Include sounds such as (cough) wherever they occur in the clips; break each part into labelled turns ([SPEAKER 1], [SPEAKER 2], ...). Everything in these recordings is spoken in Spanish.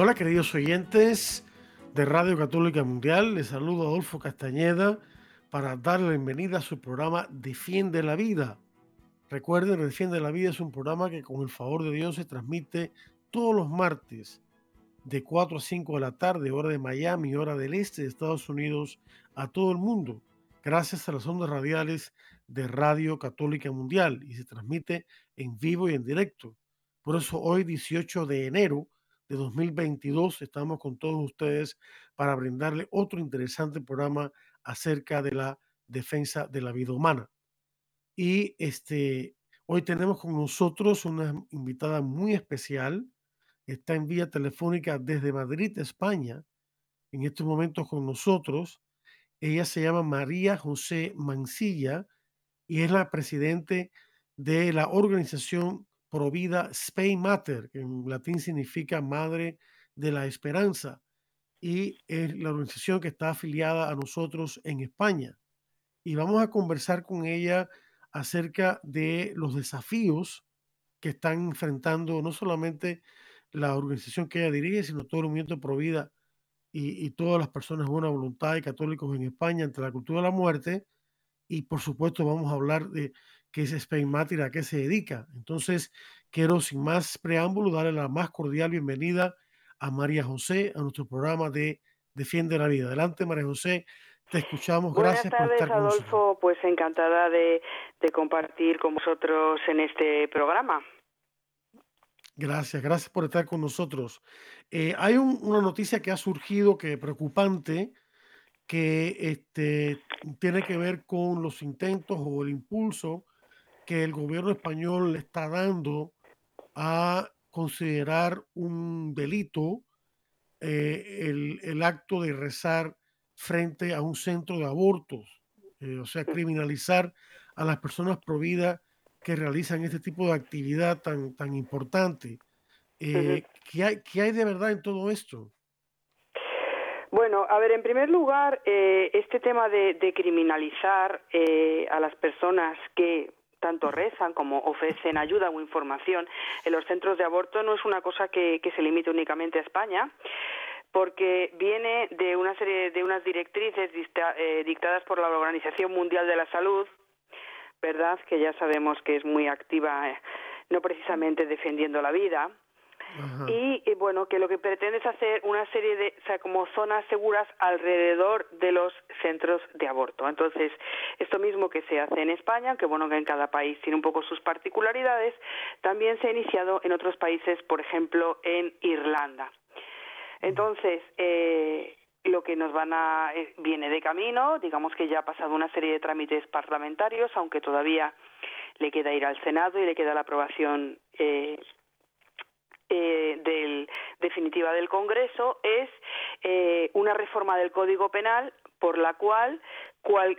[SPEAKER 1] Hola queridos oyentes de Radio Católica Mundial, les saludo Adolfo Castañeda para darle la bienvenida a su programa Defiende la Vida. Recuerden, Defiende la Vida es un programa que con el favor de Dios se transmite todos los martes de 4 a 5 de la tarde, hora de Miami, hora del este de Estados Unidos, a todo el mundo, gracias a las ondas radiales de Radio Católica Mundial y se transmite en vivo y en directo. Por eso hoy, 18 de enero de 2022, estamos con todos ustedes para brindarle otro interesante programa acerca de la defensa de la vida humana. Y este, hoy tenemos con nosotros una invitada muy especial. Está en vía telefónica desde Madrid, España, en estos momentos con nosotros. Ella se llama María José Mancilla y es la presidente de la organización Provida Spain Matter, que en latín significa Madre de la Esperanza y es la organización que está afiliada a nosotros en España. Y vamos a conversar con ella acerca de los desafíos que están enfrentando no solamente la organización que ella dirige, sino todo el movimiento Pro Vida y, todas las personas de buena voluntad y católicos en España ante la cultura de la muerte. Y por supuesto vamos a hablar de qué es Spain Matter, a qué se dedica. Entonces, quiero sin más preámbulo darle la más cordial bienvenida a María José a nuestro programa de Defiende la Vida. Adelante, María José, te escuchamos. Gracias
[SPEAKER 2] tardes,
[SPEAKER 1] por estar
[SPEAKER 2] Adolfo. Pues encantada de, compartir con vosotros en este programa.
[SPEAKER 1] Gracias, gracias por estar con nosotros. Eh, hay una noticia que ha surgido que preocupante, que este, tiene que ver con los intentos o el impulso que el gobierno español le está dando a considerar un delito eh, el, acto de rezar frente a un centro de abortos, eh, o sea, criminalizar a las personas providas que realizan este tipo de actividad tan, tan importante. Eh, ¿qué, hay, ¿Qué hay de verdad en todo esto?
[SPEAKER 2] Bueno, a ver, en primer lugar, este tema de, de criminalizar a las personas que tanto rezan como ofrecen ayuda o información en los centros de aborto no es una cosa que, se limite únicamente a España porque viene de una serie de unas directrices eh, dictadas por la Organización Mundial de la Salud, ¿verdad? Que ya sabemos que es muy activa, eh, no precisamente defendiendo la vida, y, bueno, que lo que pretende es hacer una serie de, o sea, como zonas seguras alrededor de los centros de aborto. Entonces, esto mismo que se hace en España, aunque bueno, que en cada país tiene un poco sus particularidades, también se ha iniciado en otros países, por ejemplo, en Irlanda. Entonces, eh, lo que nos van a eh, viene de camino, digamos que ya ha pasado una serie de trámites parlamentarios, aunque todavía le queda ir al Senado y le queda la aprobación eh, eh, del, definitiva del Congreso es eh, una reforma del Código Penal por la cual,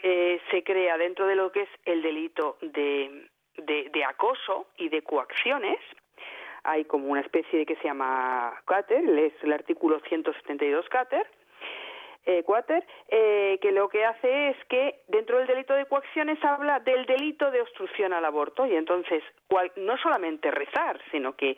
[SPEAKER 2] eh, se crea dentro de lo que es el delito de, de, acoso y de coacciones, hay como una especie de que se llama CATER, es el artículo 172 CATER, eh, eh, que lo que hace es que dentro del delito de coacciones habla del delito de obstrucción al aborto y entonces no solamente rezar, sino que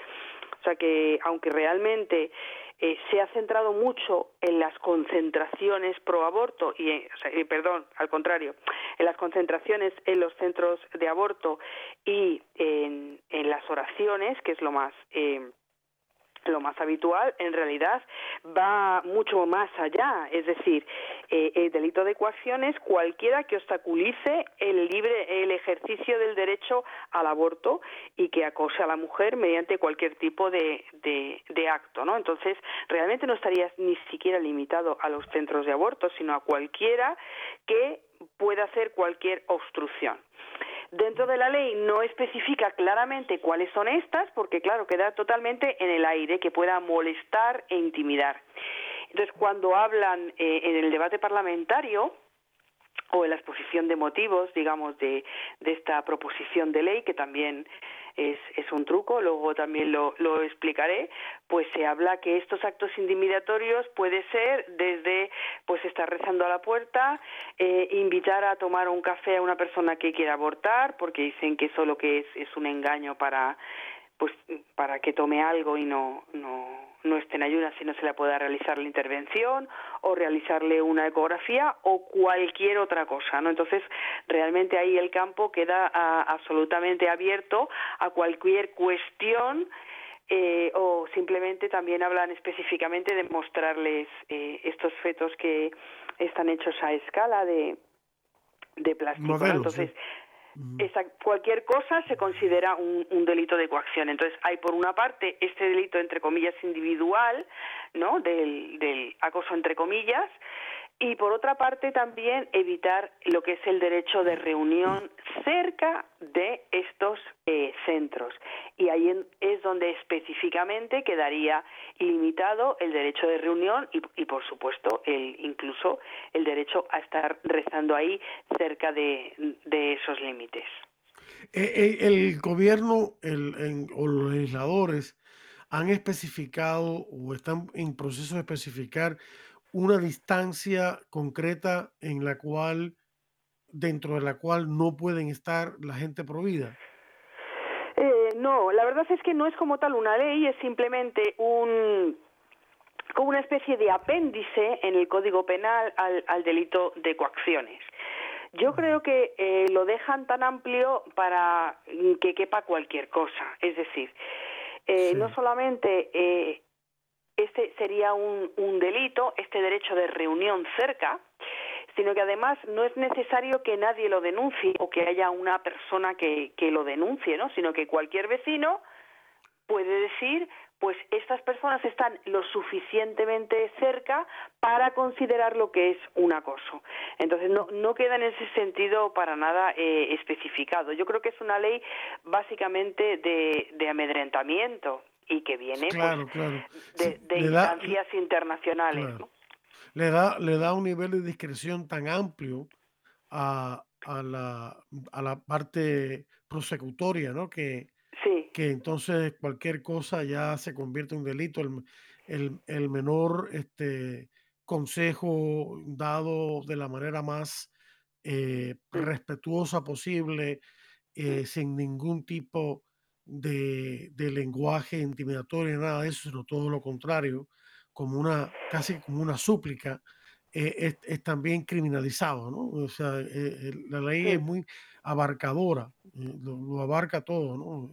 [SPEAKER 2] o sea que, aunque realmente eh, se ha centrado mucho en las concentraciones pro aborto y, o sea, perdón, al contrario, en las concentraciones en los centros de aborto y en, en las oraciones, que es lo más eh, lo más habitual en realidad va mucho más allá, es decir, eh, el delito de coacción es cualquiera que obstaculice el libre el ejercicio del derecho al aborto y que acose a la mujer mediante cualquier tipo de, de, de acto, ¿no? Entonces, realmente no estaría ni siquiera limitado a los centros de aborto, sino a cualquiera que pueda hacer cualquier obstrucción. Dentro de la ley no especifica claramente cuáles son estas, porque claro, queda totalmente en el aire que pueda molestar e intimidar. Entonces, cuando hablan eh, en el debate parlamentario, o en la exposición de motivos, digamos, de, de esta proposición de ley, que también es, es un truco, luego también lo, lo explicaré, pues se habla que estos actos intimidatorios puede ser desde pues estar rezando a la puerta, eh, invitar a tomar un café a una persona que quiera abortar, porque dicen que eso lo que es es un engaño para pues para que tome algo y no no no esté en ayunas si no se le pueda realizar la intervención o realizarle una ecografía o cualquier otra cosa, ¿no? Entonces, realmente ahí el campo queda ah, absolutamente abierto a cualquier cuestión eh, o simplemente también hablan específicamente de mostrarles eh, estos fetos que están hechos a escala de, de plástico. Entonces, cualquier cosa se considera un, un, delito de coacción. Entonces, hay por una parte este delito, entre comillas, individual, ¿no? Del, del acoso, entre comillas, y por otra parte también evitar lo que es el derecho de reunión cerca de estos eh, centros. Y ahí es donde específicamente quedaría limitado el derecho de reunión y, por supuesto el incluso el derecho a estar rezando ahí cerca de, esos límites.
[SPEAKER 1] Eh, eh, el gobierno o los legisladores han especificado o están en proceso de especificar una distancia concreta en la cual, dentro de la cual no pueden estar la gente provida?
[SPEAKER 2] Eh, no, la verdad es que no es como tal una ley, es simplemente un como una especie de apéndice en el Código Penal al, al delito de coacciones. Yo creo que eh, lo dejan tan amplio para que quepa cualquier cosa. Es decir, eh, no solamente eh, este sería un, un delito, este derecho de reunión cerca, sino que además no es necesario que nadie lo denuncie o que haya una persona que, lo denuncie, ¿no? sino que cualquier vecino puede decir pues estas personas están lo suficientemente cerca para considerar lo que es un acoso. Entonces no, no queda en ese sentido para nada eh, especificado. Yo creo que es una ley básicamente de amedrentamiento y que viene pues, de, de instancias internacionales.
[SPEAKER 1] Le, da, le da un nivel de discreción tan amplio a, a, la, a la parte prosecutoria, ¿no? Que, que entonces cualquier cosa ya se convierte en un delito. El, el, el menor este, consejo dado de la manera más eh, respetuosa posible, eh, sin ningún tipo de, de, lenguaje intimidatorio, nada de eso, sino todo lo contrario, como una, casi como una súplica, eh, es, es, también criminalizado, ¿no? O sea, la ley es muy abarcadora, lo, lo, abarca todo, ¿no?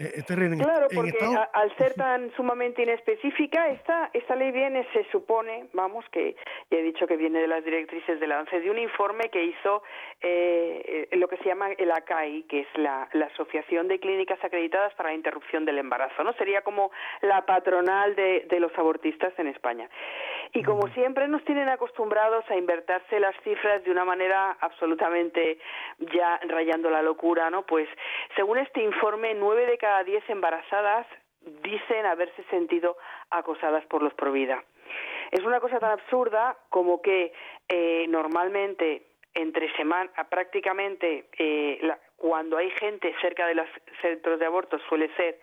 [SPEAKER 2] Eh, claro, porque al ser tan sumamente inespecífica, esta, esta ley viene, se supone, vamos, que ya he dicho que viene de las directrices de la ONCE, de un informe que hizo eh, lo que se llama el ACAI, que es la, la, Asociación de Clínicas Acreditadas para la Interrupción del Embarazo, ¿no? Sería como la patronal de, de los abortistas en España. Y como siempre nos tienen acostumbrados a invertirse las cifras de una manera absolutamente ya rayando la locura, ¿no? Pues según este informe, nueve de cada diez embarazadas dicen haberse sentido acosadas por los Provida. Es una cosa tan absurda como que eh, normalmente entre semana, prácticamente eh, la, cuando hay gente cerca de los centros de aborto suele ser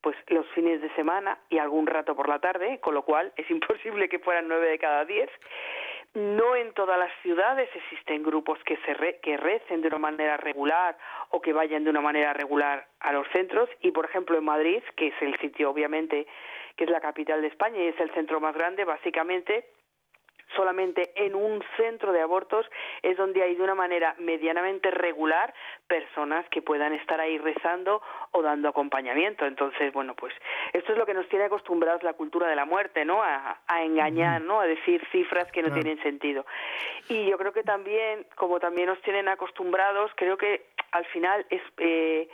[SPEAKER 2] pues los fines de semana y algún rato por la tarde, con lo cual es (laughs) imposible que fueran nueve de cada diez. No en todas las ciudades existen grupos que, se que recen de una manera regular o que vayan de una manera regular a los centros y, por ejemplo, en Madrid, que es el sitio obviamente que es la capital de España y es el centro más grande, básicamente solamente en un centro de abortos es donde hay de una manera medianamente regular personas que puedan estar ahí rezando o dando acompañamiento. Entonces, bueno, pues esto es lo que nos tiene acostumbrados la cultura de la muerte, ¿no? A, engañar, ¿no? A decir cifras que no tienen sentido. Y yo creo que también, como también nos tienen acostumbrados, creo que al final es... Eh,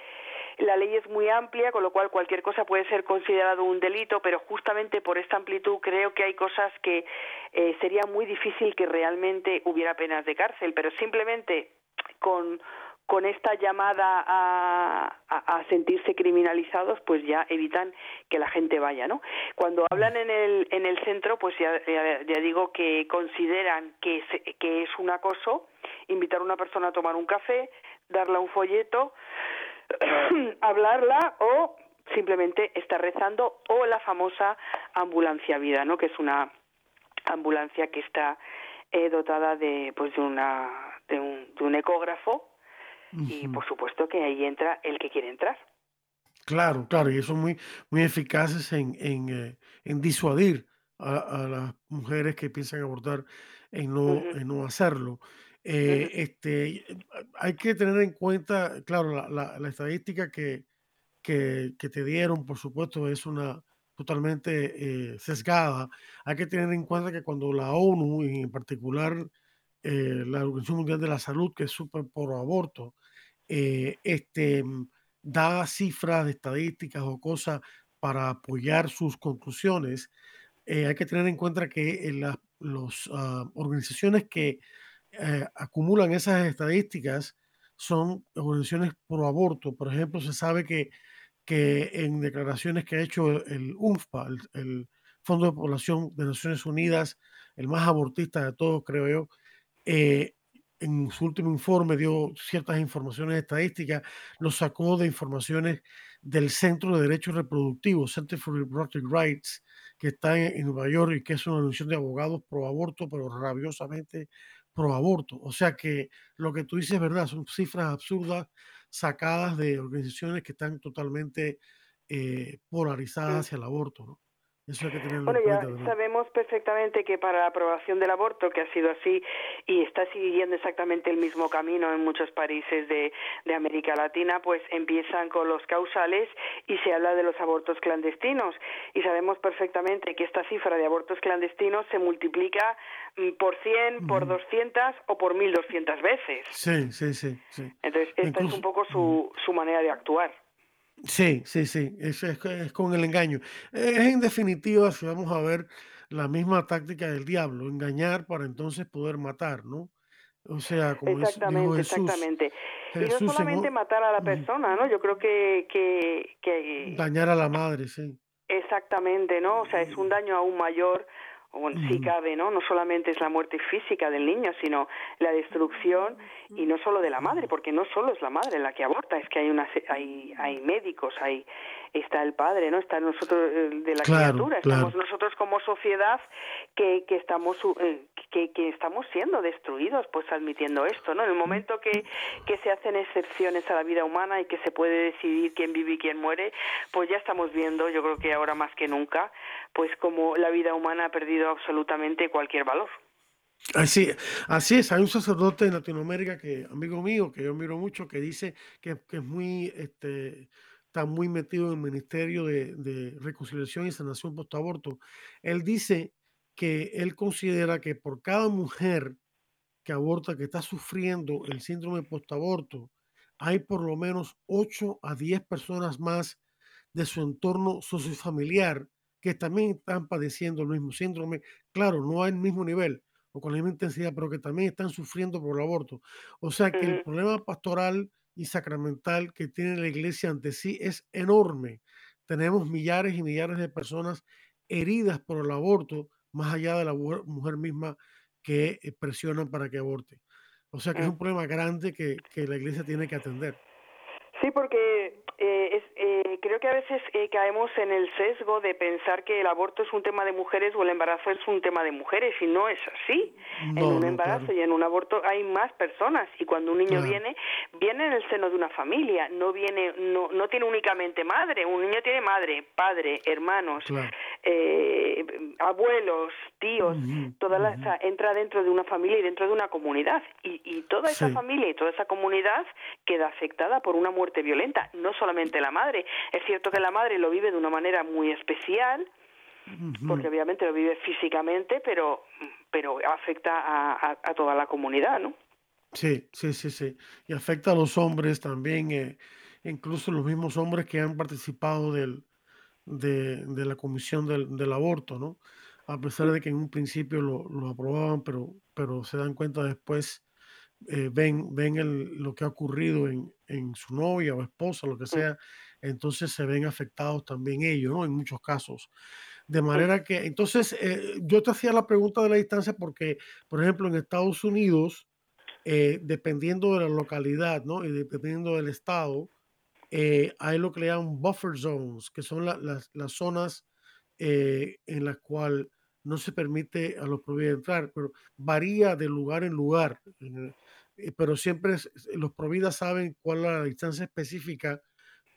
[SPEAKER 2] la ley es muy amplia, con lo cual cualquier cosa puede ser considerado un delito, pero justamente por esta amplitud creo que hay cosas que eh, sería muy difícil que realmente hubiera penas de cárcel, pero simplemente con con esta llamada a, a, sentirse criminalizados, pues ya evitan que la gente vaya, ¿no? Cuando hablan en el, en el centro, pues ya, ya, digo que consideran que es, que es un acoso invitar a una persona a tomar un café, darle un folleto, (clears throat) hablarla o simplemente estar rezando o la famosa ambulancia vida, ¿no? Que es una ambulancia que está eh, dotada de pues de una de un, de un ecógrafo y por supuesto que ahí entra el que quiere entrar.
[SPEAKER 1] Claro, claro, y son muy, muy eficaces en, en, eh, en disuadir a, las mujeres que piensan abortar en no, en no hacerlo. Eh, este, hay que tener en cuenta, claro, la, la, estadística que, que, te dieron, por supuesto, es una totalmente eh, sesgada. Hay que tener en cuenta que cuando la ONU, en particular eh, la Organización Mundial de la Salud, que es súper por aborto, este, mm, da cifras de estadísticas o cosas para apoyar sus conclusiones, hay que tener en cuenta que las ah, organizaciones que acumulan esas estadísticas son organizaciones pro aborto. Por ejemplo, se sabe que, que en declaraciones que ha hecho el UNFPA, el Fondo de Población de Naciones Unidas, el más abortista de todos, creo yo, eh, en su último informe dio ciertas informaciones estadísticas, lo sacó de informaciones del Centro de Derechos Reproductivos, Center for Reproductive Rights, que está en, Nueva York y que es una organización de abogados pro aborto, pero rabiosamente pro aborto. O sea que lo que tú dices es verdad, son cifras absurdas sacadas de organizaciones que están totalmente eh, polarizadas hacia el aborto. ¿no?
[SPEAKER 2] Bueno, ya sabemos perfectamente que para la aprobación del aborto, que ha sido así y está siguiendo exactamente el mismo camino en muchos países de, de América Latina, pues empiezan con los causales y se habla de los abortos clandestinos. Y sabemos perfectamente que esta cifra de abortos clandestinos se multiplica mm, por 100, por 200 o por 1200 veces.
[SPEAKER 1] Sí, sí, sí. sí.
[SPEAKER 2] Entonces, esta es un poco su, su manera de actuar.
[SPEAKER 1] Sí, sí, sí, es, es, es con el engaño. Es en definitiva, si vamos a ver la misma táctica del diablo, engañar para entonces poder matar, ¿no? O sea, como
[SPEAKER 2] exactamente,
[SPEAKER 1] Jesús,
[SPEAKER 2] exactamente. y no solamente matar a la persona, ¿no? Yo creo que, que, que
[SPEAKER 1] dañar a la madre, sí.
[SPEAKER 2] Exactamente, ¿no? O sea, es un daño aún mayor o bueno, sí cabe, ¿no? No solamente es la muerte física del niño, sino la destrucción y no solo de la madre, porque no solo es la madre la que aborta, es que hay una hay hay médicos, hay está el padre, ¿no? Está nosotros eh, de la criatura, estamos nosotros como sociedad que, que estamos eh, que, que, estamos siendo destruidos, pues admitiendo esto, ¿no? En el momento que, que se hacen excepciones a la vida humana y que se puede decidir quién vive y quién muere, pues ya estamos viendo, yo creo que ahora más que nunca, pues como la vida humana ha perdido absolutamente cualquier valor.
[SPEAKER 1] Así, así es, hay un sacerdote en Latinoamérica que, amigo mío, que yo miro mucho, que dice que, que es muy este, está muy metido en el Ministerio de, Reconciliación y Sanación Postaborto. Él dice que él considera que por cada mujer que aborta, que está sufriendo el síndrome postaborto, hay por lo menos 8 a 10 personas más de su entorno sociofamiliar que también están padeciendo el mismo síndrome. Claro, no hay el mismo nivel o con la misma intensidad, pero que también están sufriendo por el aborto. O sea que el problema pastoral y sacramental que tiene la iglesia ante sí es enorme. Tenemos millares y millares de personas heridas por el aborto, más allá de la mujer misma que eh, presionan para que aborte. O sea que es mm. un problema grande que, que la iglesia tiene que atender.
[SPEAKER 2] Sí, porque eh, es, eh, creo que a veces eh, caemos en el sesgo de pensar que el aborto es un tema de mujeres o el embarazo es un tema de mujeres y no es así. en un embarazo y en un aborto hay más personas y cuando un niño viene, viene en el seno de una familia, no viene, no, no tiene únicamente madre, un niño tiene madre, padre, hermanos, eh, abuelos, tíos, toda la, entra dentro de una familia y dentro de una comunidad y, y toda esa familia y toda esa comunidad queda afectada por una muerte violenta, no solamente la madre. Es cierto que la madre lo vive de una manera muy especial, porque obviamente lo vive físicamente, pero, pero afecta a, a, toda la comunidad, ¿no?
[SPEAKER 1] Sí, sí, sí, sí. Y afecta a los hombres también, eh, incluso los mismos hombres que han participado del, de, de la comisión del, del, aborto, ¿no? A pesar de que en un principio lo, lo aprobaban, pero, pero se dan cuenta después eh, ven, ven lo que ha ocurrido en, en, su novia o esposa, lo que sea, entonces se ven afectados también ellos, ¿no? En muchos casos. De manera que, entonces, eh, yo te hacía la pregunta de la distancia porque, por ejemplo, en Estados Unidos, eh, dependiendo de la localidad, ¿no? Y dependiendo del estado, hay lo que le llaman buffer zones, que son las, las zonas en las cuales no se permite a los proveedores entrar, pero varía de lugar en lugar. Eh, pero siempre los providas saben cuál es la distancia específica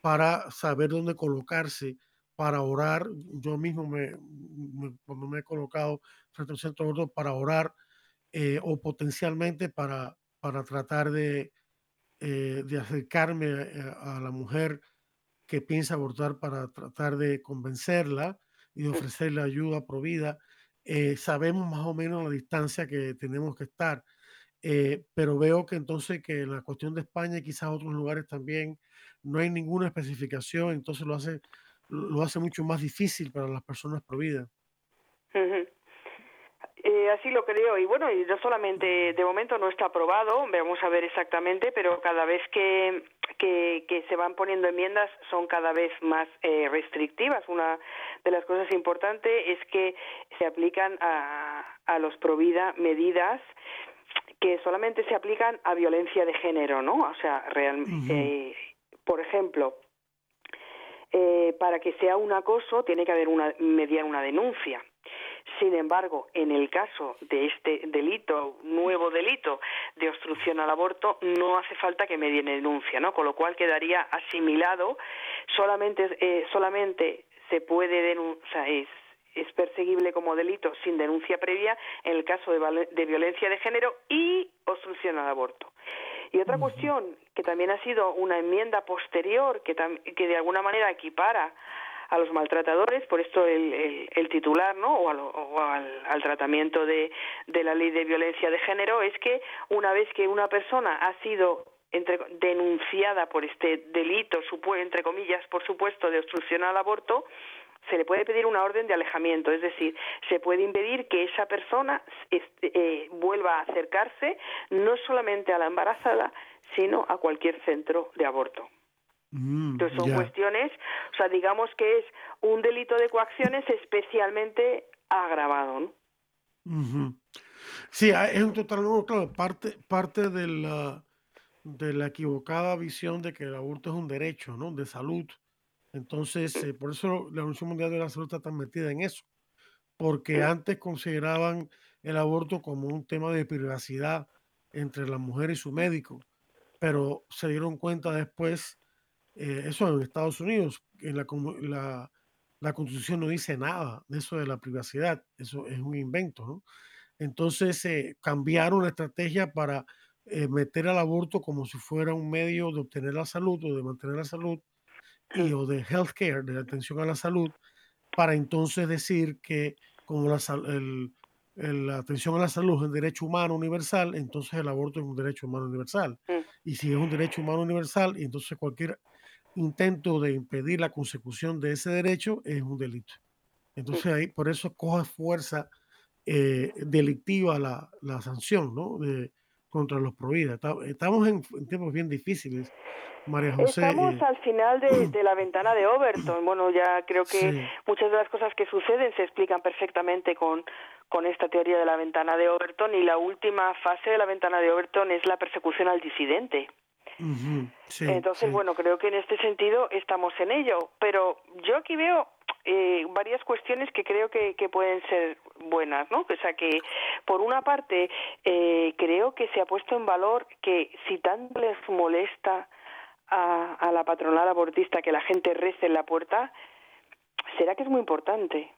[SPEAKER 1] para saber dónde colocarse para orar. Yo mismo me, cuando me he colocado frente al centro para orar eh, o potencialmente para, para tratar de, eh, de acercarme a, la mujer que piensa abortar para tratar de convencerla y ofrecerle ayuda provida. sabemos más o menos la distancia que tenemos que estar eh, pero veo que entonces que en la cuestión de España y quizás otros lugares también no hay ninguna especificación, entonces lo hace, lo hace mucho más difícil para las personas providas.
[SPEAKER 2] Eh, así lo creo y bueno y no solamente de momento no está aprobado vamos a ver exactamente pero cada vez que, que, se van poniendo enmiendas son cada vez más eh, restrictivas una de las cosas importantes es que se aplican a, a los provida medidas que solamente se aplican a violencia de género, ¿no? O sea, realmente, eh, por ejemplo, eh, para que sea un acoso tiene que haber una mediar una denuncia. Sin embargo, en el caso de este delito, nuevo delito de obstrucción al aborto, no hace falta que medie denuncia, ¿no? Con lo cual quedaría asimilado, solamente, eh, solamente se puede denunciar, es perseguible como delito sin denuncia previa en el caso de, violencia de género y obstrucción al aborto. Y otra cuestión que también ha sido una enmienda posterior que, que de alguna manera equipara a los maltratadores, por esto el, titular, ¿no? O, al, tratamiento de, de, la ley de violencia de género, es que una vez que una persona ha sido entre, denunciada por este delito, entre comillas, por supuesto, de obstrucción al aborto, se le puede pedir una orden de alejamiento, es decir, se puede impedir que esa persona eh, vuelva a acercarse no solamente a la embarazada, sino a cualquier centro de aborto. Mm, Entonces son cuestiones, o sea, digamos que es un delito de coacciones especialmente agravado. ¿no?
[SPEAKER 1] Sí, ah, es un total, claro, parte, parte de la, de la equivocada visión de que el aborto es un derecho, ¿no? De salud entonces, eh, por eso la Organización Mundial de la Salud está tan metida en eso, porque antes consideraban el aborto como un tema de privacidad entre la mujer y su médico, pero se dieron cuenta después, eh, eso en Estados Unidos, en la, la, la, Constitución no dice nada de eso de la privacidad, eso es un invento, ¿no? Entonces eh, cambiaron la estrategia para meter al aborto como si fuera un medio de obtener la salud o de mantener la salud y o de healthcare, de atención a la salud, para entonces decir que como la, la atención a la salud es un derecho humano universal, entonces el aborto es un derecho humano universal. Mm. Y si es un derecho humano universal, entonces cualquier intento de impedir la consecución de ese derecho es un delito. Entonces ahí por eso coge fuerza eh, delictiva la, la, sanción ¿no? de, contra los prohibidos. Estamos en tiempos bien difíciles
[SPEAKER 2] Estamos al final (clears throat) de, la ventana de Overton. Bueno, ya creo que muchas de las cosas que suceden se explican perfectamente con, con esta teoría de la ventana de Overton y la última fase de la ventana de Overton es la persecución al disidente. Entonces, bueno, creo que en este sentido estamos en ello, pero yo aquí veo eh, varias cuestiones que creo que, que, pueden ser buenas, ¿no? O sea que, por una parte, eh, creo que se ha puesto en valor que si tanto les molesta a, la patronal abortista que la gente rece en la puerta, será que es muy importante.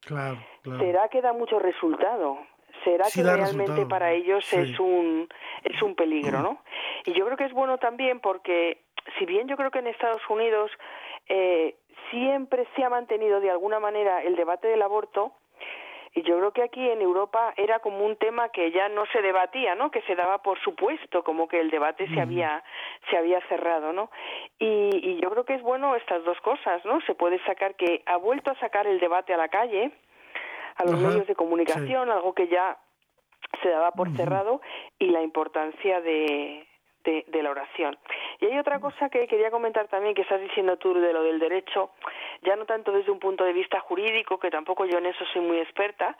[SPEAKER 1] Claro,
[SPEAKER 2] Será que da mucho resultado. Será que realmente para ellos es un es un peligro, ¿no? Y yo creo que es bueno también porque si bien yo creo que en Estados Unidos eh, siempre se ha mantenido de alguna manera el debate del aborto, y yo creo que aquí en Europa era como un tema que ya no se debatía, ¿no? Que se daba por supuesto, como que el debate se había se había cerrado, ¿no? Y, y yo creo que es bueno estas dos cosas, ¿no? Se puede sacar que ha vuelto a sacar el debate a la calle, a los medios de comunicación, algo que ya se daba por cerrado y la importancia de, de, la oración. Y hay otra cosa que quería comentar también, que estás diciendo tú de lo del derecho, ya no tanto desde un punto de vista jurídico, que tampoco yo en eso soy muy experta,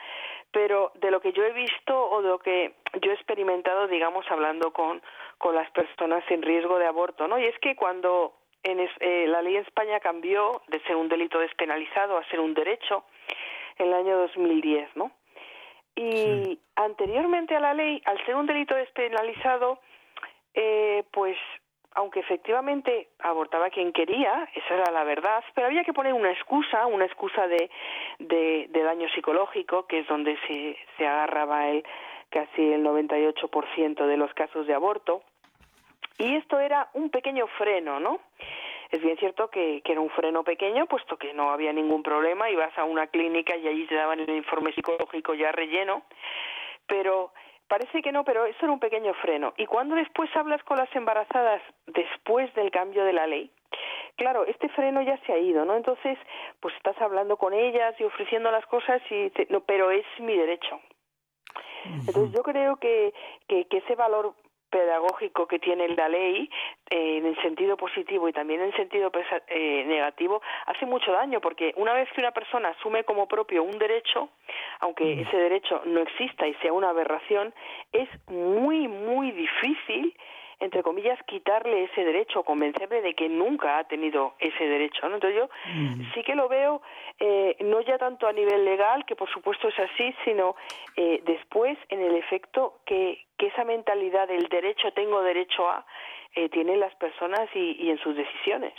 [SPEAKER 2] pero de lo que yo he visto o de lo que yo he experimentado, digamos, hablando con, con las personas en riesgo de aborto, ¿no? Y es que cuando en eh, la ley en España cambió de ser un delito despenalizado a ser un derecho en el año 2010, ¿no? Y anteriormente a la ley, al ser un delito despenalizado, eh, pues aunque efectivamente abortaba quien quería, esa era la verdad, pero había que poner una excusa, una excusa de, de, daño psicológico, que es donde se, se agarraba el casi el 98% de los casos de aborto. Y esto era un pequeño freno, ¿no? Es bien cierto que, que, era un freno pequeño, puesto que no había ningún problema, ibas a una clínica y allí te daban el informe psicológico ya relleno, pero Parece que no, pero eso era un pequeño freno. Y cuando después hablas con las embarazadas después del cambio de la ley, claro, este freno ya se ha ido, ¿no? Entonces, pues estás hablando con ellas y ofreciendo las cosas, y no, pero es mi derecho. Entonces yo creo que, que, que ese valor pedagógico que tiene la ley eh, en el sentido positivo y también en el sentido eh, negativo hace mucho daño porque una vez que una persona asume como propio un derecho, aunque ese derecho no exista y sea una aberración, es muy, muy difícil entre comillas, quitarle ese derecho, convencerle de que nunca ha tenido ese derecho. ¿no? Entonces yo sí que lo veo, eh, no ya tanto a nivel legal, que por supuesto es así, sino eh, después en el efecto que, que esa mentalidad del derecho, tengo derecho a, eh, tienen las personas y, y en sus decisiones.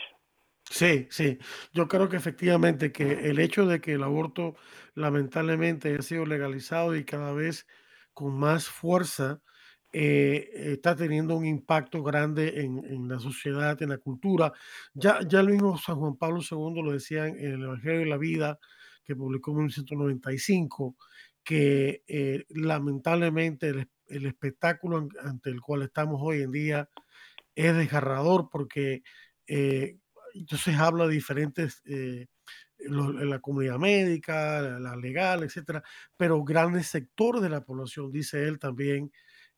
[SPEAKER 1] Sí, sí. Yo creo que efectivamente que el hecho de que el aborto lamentablemente haya sido legalizado y cada vez con más fuerza, eh, está teniendo un impacto grande en, la sociedad, en la cultura. Ya, ya el mismo San Juan Pablo II lo decía en el Evangelio de la Vida, que publicó en 1995, que eh, lamentablemente el, espectáculo ante el cual estamos hoy en día es desgarrador porque eh, entonces habla de diferentes, la comunidad médica, la, la, legal, etcétera, pero grandes sectores de la población, dice él también,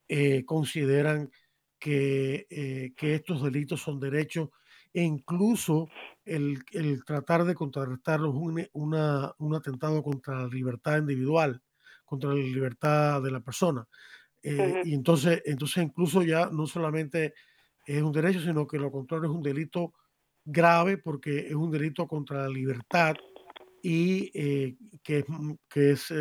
[SPEAKER 1] eh, consideran que, eh, que, estos delitos son derechos e incluso el, el tratar de contrarrestarlos un, una, un atentado contra la libertad individual, contra la libertad de la persona. Eh, y entonces, entonces incluso ya no solamente es un derecho, sino que lo contrario es un delito grave porque es un delito contra la libertad y que, que es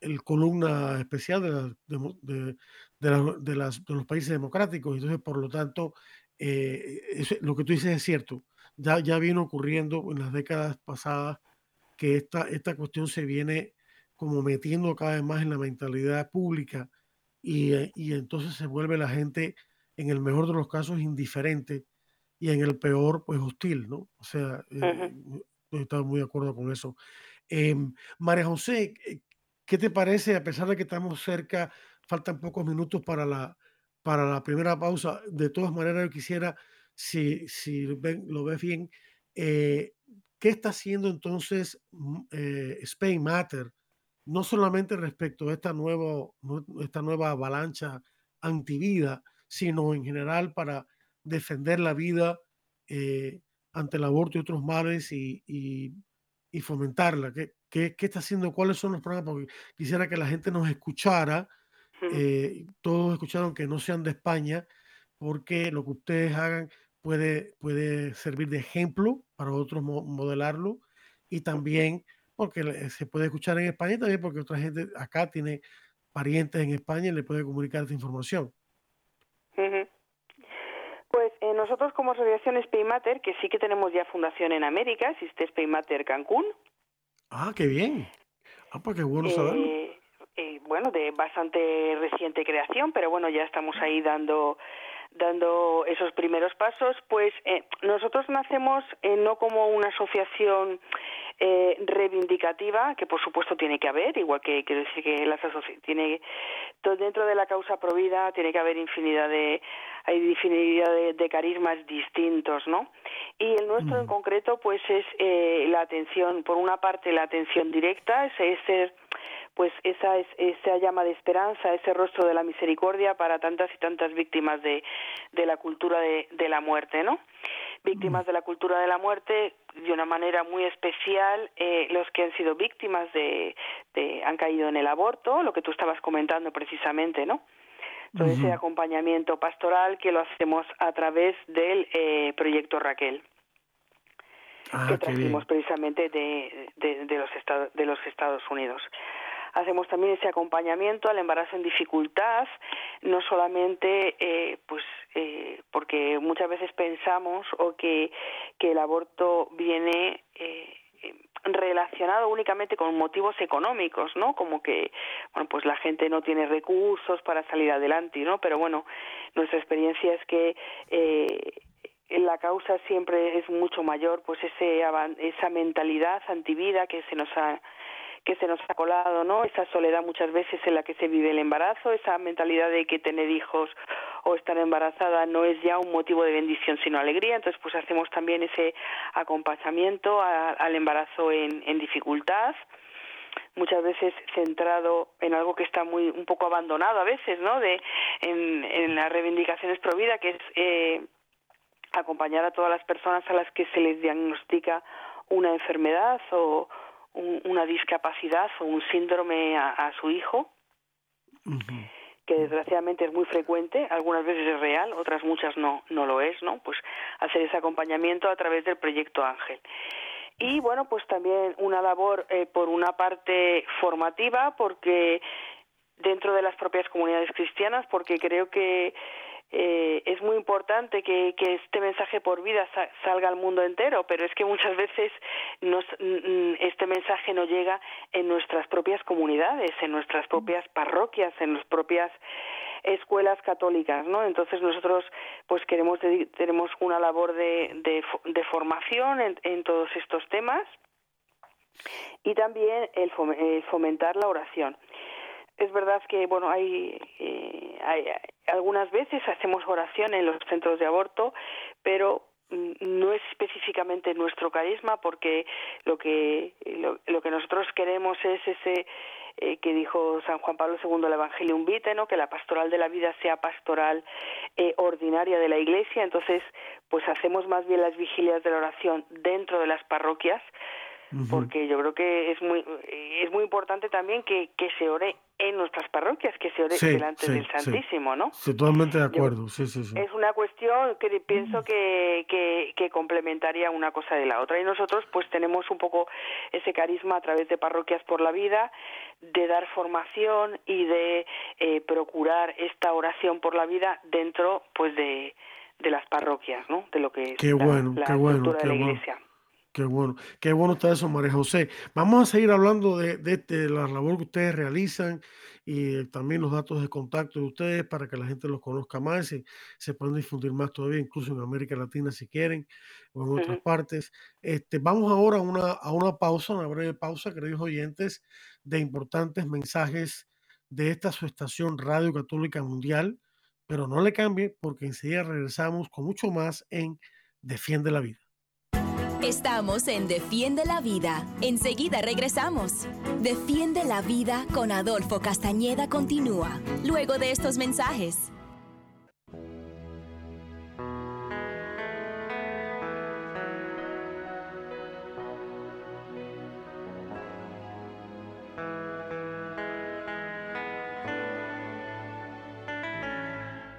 [SPEAKER 1] el columna especial de, de, de, las, de, los países democráticos. Entonces, por lo tanto, eh, lo que tú dices es cierto. Ya, ya vino ocurriendo en las décadas pasadas que esta, esta cuestión se viene como metiendo cada vez más en la mentalidad pública y, eh, y entonces se vuelve la gente, en el mejor de los casos, indiferente y en el peor, pues hostil, ¿no? O sea, eh, estoy muy de acuerdo con eso. Em, María José, ¿Qué te parece, a pesar de que estamos cerca, faltan pocos minutos para la, para la primera pausa? De todas maneras, yo quisiera, si, si lo ves bien, eh, ¿qué está haciendo entonces mm, eh, Spain Matter? No solamente respecto a esta, nuevo, esta nueva avalancha antivida, sino en general para defender la vida eh, ante el aborto y otros males y, y, y fomentarla. ¿Qué, ¿Qué, está haciendo? ¿Cuáles son los programas? Porque quisiera que la gente nos escuchara, eh, todos escucharon que no sean de España, porque lo que ustedes hagan puede, puede servir de ejemplo para otros modelarlo y también porque se puede escuchar en España y también porque otra gente acá tiene parientes en España y le puede comunicar esta información.
[SPEAKER 2] Pues eh, nosotros como asociación Spaymater, que sí que tenemos ya fundación en América, existe Spaymater Cancún,
[SPEAKER 1] Ah, qué bien. Ah, pues qué bueno saberlo.
[SPEAKER 2] Eh, eh, bueno, de bastante reciente creación, pero bueno, ya estamos ahí dando dando esos primeros pasos, pues eh, nosotros nacemos eh, no como una asociación eh, reivindicativa, que por supuesto tiene que haber, igual que quiero decir que las tiene dentro de la causa provida tiene que haber infinidad de hay infinidad de, carismas distintos, ¿no? Y el nuestro en concreto, pues es eh, la atención, por una parte la atención directa, es ser pues esa es esa llama de esperanza, ese rostro de la misericordia para tantas y tantas víctimas de, de la cultura de, de la muerte, ¿no? Víctimas de la cultura de la muerte de una manera muy especial eh, los que han sido víctimas de, de han caído en el aborto, lo que tú estabas comentando precisamente, ¿no? todo ese acompañamiento pastoral que lo hacemos a través del eh, proyecto Raquel. Ah, que trajimos precisamente de, de, los estados, de los Estados Unidos. Hacemos también ese acompañamiento al embarazo en dificultad, no solamente eh, pues eh, porque muchas veces pensamos o que, que el aborto viene eh, relacionado únicamente con motivos económicos, ¿no? Como que, bueno, pues la gente no tiene recursos para salir adelante, ¿no? Pero bueno, nuestra experiencia es que eh, la causa siempre es mucho mayor, pues ese esa mentalidad antivida que se nos ha que se nos ha colado, ¿no? Esa soledad muchas veces en la que se vive el embarazo, esa mentalidad de que tener hijos o estar embarazada no es ya un motivo de bendición sino alegría, entonces pues hacemos también ese acompañamiento al embarazo en, dificultad, muchas veces centrado en algo que está muy un poco abandonado a veces, ¿no? De en, en las reivindicaciones pro que es eh, acompañar a todas las personas a las que se les diagnostica una enfermedad o una discapacidad o un síndrome a, su hijo, que desgraciadamente es muy frecuente, algunas veces es real, otras muchas no, no lo es, ¿no? Pues hacer ese acompañamiento a través del proyecto Ángel. Y bueno, pues también una labor eh, por una parte formativa, porque dentro de las propias comunidades cristianas, porque creo que eh, es muy importante que, este mensaje por vida salga al mundo entero, pero es que muchas veces nos, este mensaje no llega en nuestras propias comunidades, en nuestras propias parroquias, en las propias escuelas católicas, ¿no? Entonces nosotros pues queremos tenemos una labor de, de, formación en, en, todos estos temas y también el fomentar la oración es verdad que bueno hay, eh, hay, algunas veces hacemos oración en los centros de aborto pero mm, no es específicamente nuestro carisma porque lo que lo, que nosotros queremos es ese eh, que dijo San Juan Pablo II el Evangelio Vitae, ¿no? que la pastoral de la vida sea pastoral eh, ordinaria de la Iglesia, entonces pues hacemos más bien las vigilias de la oración dentro de las parroquias, porque yo creo que es muy es muy importante también que, que se ore en nuestras parroquias, que se ore delante del Santísimo, ¿no?
[SPEAKER 1] totalmente de acuerdo, sí, sí,
[SPEAKER 2] Es una cuestión que pienso que, que, que, complementaría una cosa de la otra. Y nosotros pues tenemos un poco ese carisma a través de parroquias por la vida, de dar formación y de eh, procurar esta oración por la vida dentro pues de, de las parroquias, ¿no? De lo que es
[SPEAKER 1] la, bueno,
[SPEAKER 2] la
[SPEAKER 1] de
[SPEAKER 2] la Iglesia.
[SPEAKER 1] Qué bueno, qué bueno está eso, María José. Vamos a seguir hablando de, de, la labor que ustedes realizan y también los datos de contacto de ustedes para que la gente los conozca más y se puedan difundir más todavía, incluso en América Latina si quieren o en otras partes. Este, vamos ahora a una, a una pausa, una breve pausa, queridos oyentes, de importantes mensajes de esta su estación Radio Católica Mundial, pero no le cambie porque enseguida regresamos con mucho más en Defiende la Vida.
[SPEAKER 3] Estamos en Defiende la Vida. Enseguida regresamos. Defiende la Vida con Adolfo Castañeda continúa, luego de estos mensajes.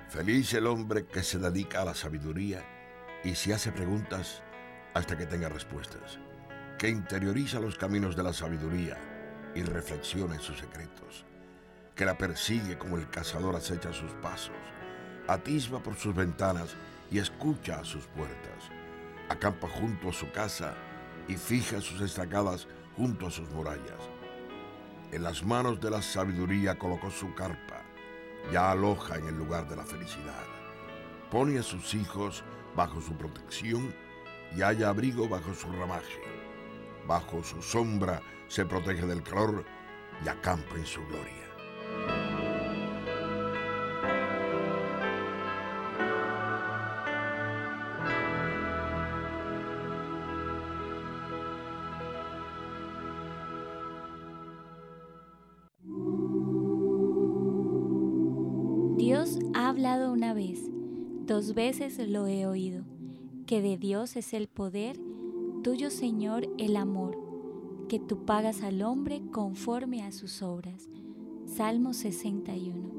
[SPEAKER 4] Feliz el hombre que se dedica a la sabiduría y se hace preguntas hasta que tenga respuestas, que interioriza los caminos de la sabiduría y reflexiona en sus secretos, que la persigue como el cazador acecha sus pasos, atisba por sus ventanas y escucha a sus puertas, acampa junto a su casa y fija sus estacadas junto a sus murallas. En las manos de la sabiduría colocó su carpa, ya aloja en el lugar de la felicidad. Pone a sus hijos bajo su protección y haya abrigo bajo su ramaje. Bajo su sombra se protege del calor y acampa en su gloria.
[SPEAKER 5] Dios ha hablado una vez, dos veces lo he oído que de Dios es el poder, tuyo Señor el amor, que tú pagas al hombre conforme a sus obras. Salmo 61.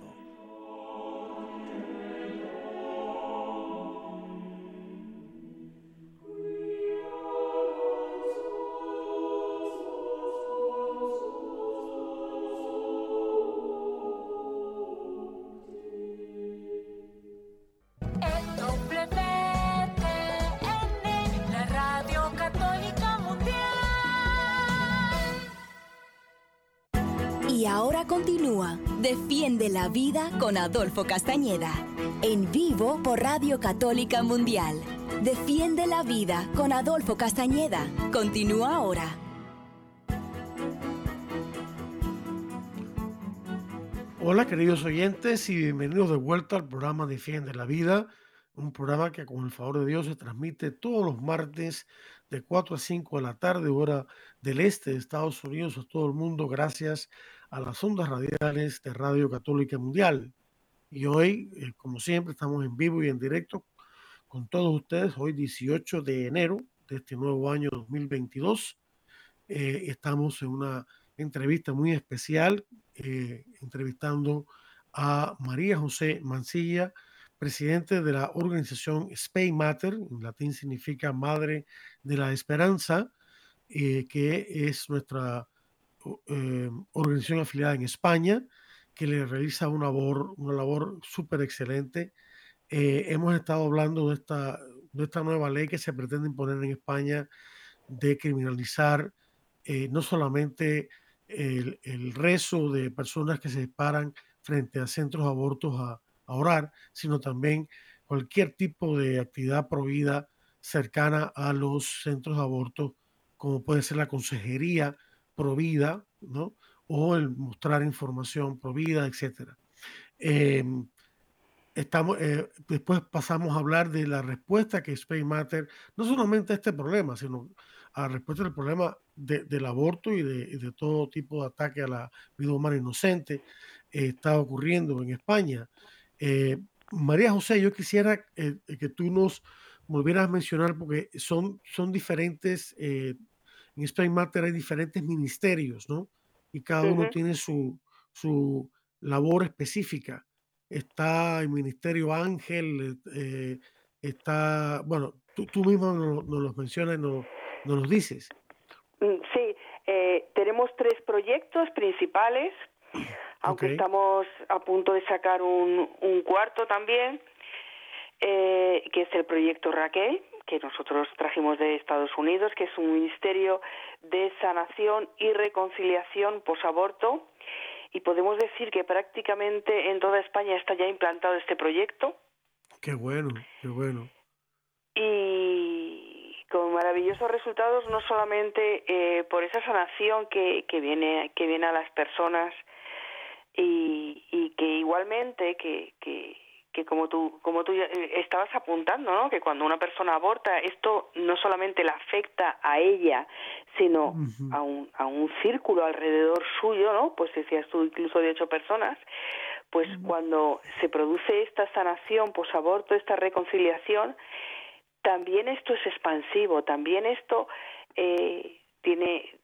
[SPEAKER 3] Defiende la vida con Adolfo Castañeda. En vivo por Radio Católica Mundial. Defiende la vida con Adolfo Castañeda. Continúa ahora.
[SPEAKER 1] Hola queridos oyentes y bienvenidos de vuelta al programa Defiende la Vida, un programa que con el favor de Dios se transmite todos los martes de 4 a 5 de la tarde, hora del este de Estados Unidos, a todo el mundo, gracias a las ondas radiales de Radio Católica Mundial. Y hoy, eh, como siempre, estamos en vivo y en directo con todos ustedes. Hoy, 18 de enero de este nuevo año 2022. Eh, estamos en una entrevista muy especial, eh, entrevistando a María José Mancilla, presidente de la organización Spain Matter, en latín significa Madre de la Esperanza, que es nuestra eh, organización afiliada en España que le realiza una labor, una labor súper excelente. Eh, hemos estado hablando de esta, de esta nueva ley que se pretende imponer en España de criminalizar eh, no solamente el, el, rezo de personas que se paran frente a centros abortos a, a orar, sino también cualquier tipo de actividad prohibida cercana a los centros de abortos, como puede ser la consejería provida, ¿no? O el mostrar información provida, etcétera. Em, estamos, eh, después pasamos a hablar de la respuesta que Space Matter, no solamente a este problema, sino a la respuesta del problema del aborto y de, todo tipo de ataque a la vida humana inocente, eh, está ocurriendo en España. Eh, María José, yo quisiera que tú nos volvieras a mencionar, porque son, son diferentes en Spain Matter hay diferentes ministerios, ¿no? Y cada uno tiene su, su labor específica. Está el Ministerio Ángel, eh, está, bueno, tú, tú mismo nos, nos los mencionas, nos, nos los dices.
[SPEAKER 2] Mm, sí, eh, tenemos tres proyectos principales, aunque estamos a punto de sacar un, un cuarto también, eh, que es el proyecto Raquel, que nosotros trajimos de Estados Unidos, que es un ministerio de sanación y reconciliación posaborto. Y podemos decir que prácticamente en toda España está ya implantado este proyecto.
[SPEAKER 1] Qué bueno, qué bueno.
[SPEAKER 2] Y con maravillosos resultados, no solamente eh, por esa sanación que, que, viene, que viene a las personas y, y que igualmente que, que, que como tú como tú eh, estabas apuntando no que cuando una persona aborta esto no solamente le afecta a ella sino a un a un círculo alrededor suyo no pues decías tú incluso de ocho personas pues cuando se produce esta sanación posaborto esta reconciliación también esto es expansivo también esto eh, tiene